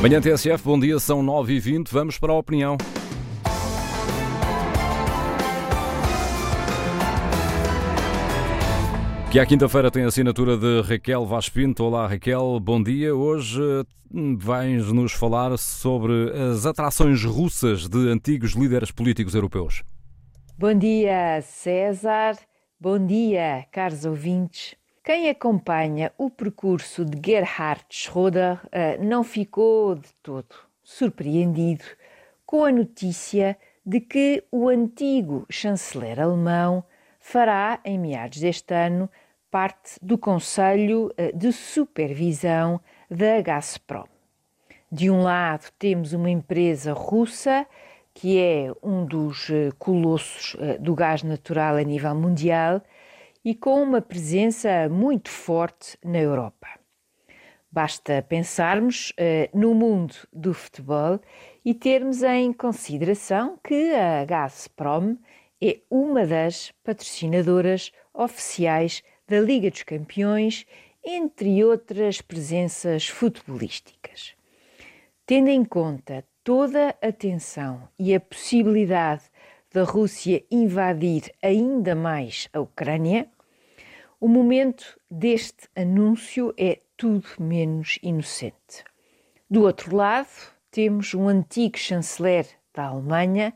Manhã TSF, bom dia, são 9h20, vamos para a opinião. Que à quinta-feira tem a assinatura de Raquel Vaz Pinto. Olá Raquel, bom dia. Hoje hum, vais nos falar sobre as atrações russas de antigos líderes políticos europeus. Bom dia, César. Bom dia, caros ouvintes. Quem acompanha o percurso de Gerhard Schröder eh, não ficou de todo surpreendido com a notícia de que o antigo chanceler alemão fará, em meados deste ano, parte do Conselho eh, de Supervisão da Gazprom. De um lado, temos uma empresa russa que é um dos eh, colossos do gás natural a nível mundial e com uma presença muito forte na Europa. Basta pensarmos uh, no mundo do futebol e termos em consideração que a Gazprom é uma das patrocinadoras oficiais da Liga dos Campeões, entre outras presenças futebolísticas. Tendo em conta toda a tensão e a possibilidade da Rússia invadir ainda mais a Ucrânia, o momento deste anúncio é tudo menos inocente. Do outro lado, temos um antigo chanceler da Alemanha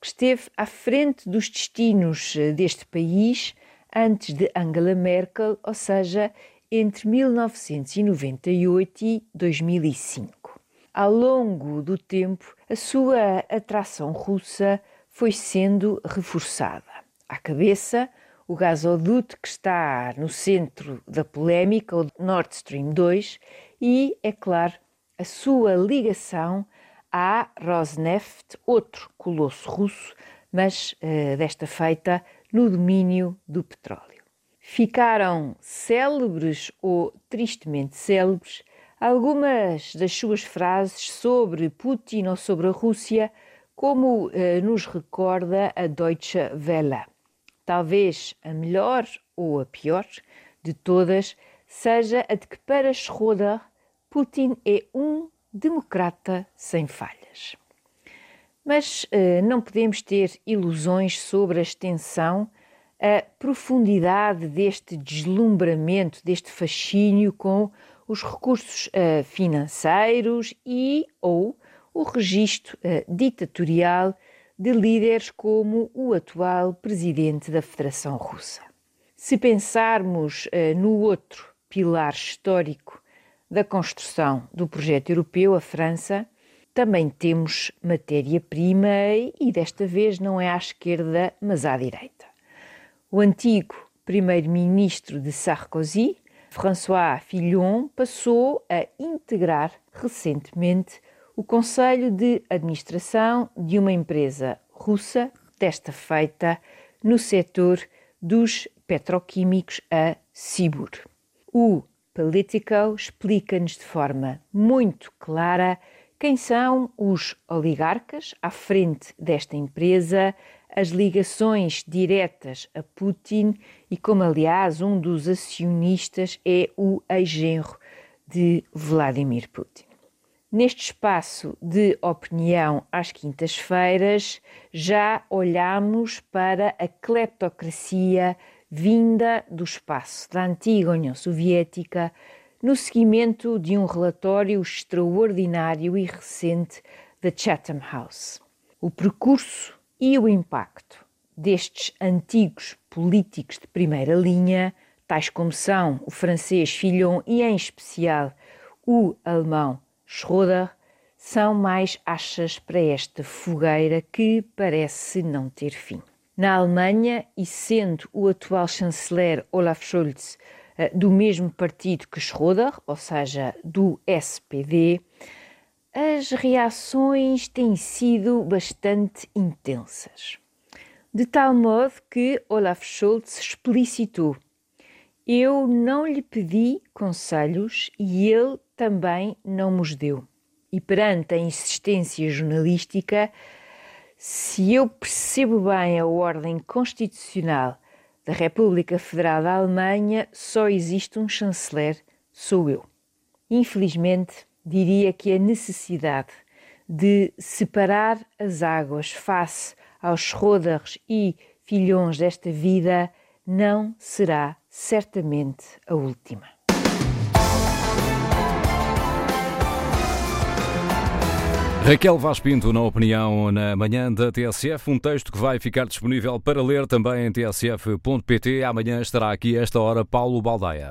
que esteve à frente dos destinos eh, deste país antes de Angela Merkel, ou seja, entre 1998 e 2005. Ao longo do tempo, a sua atração russa foi sendo reforçada. À cabeça, o gasoduto que está no centro da polémica, o Nord Stream 2, e, é claro, a sua ligação à Rosneft, outro colosso russo, mas uh, desta feita no domínio do petróleo. Ficaram célebres ou tristemente célebres algumas das suas frases sobre Putin ou sobre a Rússia, como uh, nos recorda a Deutsche Welle. Talvez a melhor ou a pior de todas seja a de que, para Schroeder, Putin é um democrata sem falhas. Mas uh, não podemos ter ilusões sobre a extensão, a profundidade deste deslumbramento, deste fascínio com os recursos uh, financeiros e ou o registro uh, ditatorial de líderes como o atual presidente da Federação Russa. Se pensarmos uh, no outro pilar histórico da construção do projeto europeu, a França, também temos matéria-prima e desta vez não é à esquerda, mas à direita. O antigo primeiro-ministro de Sarkozy, François Fillon, passou a integrar recentemente o Conselho de Administração de uma empresa russa, desta feita no setor dos petroquímicos a Sibur. O Politico explica-nos de forma muito clara quem são os oligarcas à frente desta empresa, as ligações diretas a Putin e como, aliás, um dos acionistas é o ex-genro de Vladimir Putin. Neste espaço de opinião às quintas-feiras, já olhamos para a cleptocracia vinda do espaço da antiga União Soviética, no seguimento de um relatório extraordinário e recente da Chatham House. O percurso e o impacto destes antigos políticos de primeira linha, tais como são o francês Fillon e, em especial, o alemão Schroeder são mais achas para esta fogueira que parece não ter fim. Na Alemanha, e sendo o atual chanceler Olaf Scholz eh, do mesmo partido que Schroeder, ou seja, do SPD, as reações têm sido bastante intensas. De tal modo que Olaf Scholz explicitou: Eu não lhe pedi conselhos e ele também não nos deu. E perante a insistência jornalística, se eu percebo bem a ordem constitucional da República Federal da Alemanha, só existe um chanceler, sou eu. Infelizmente, diria que a necessidade de separar as águas face aos Schroders e filhões desta vida não será certamente a última. Raquel Vaz Pinto, na opinião na manhã da TSF, um texto que vai ficar disponível para ler também em tsf.pt. Amanhã estará aqui, esta hora, Paulo Baldaia.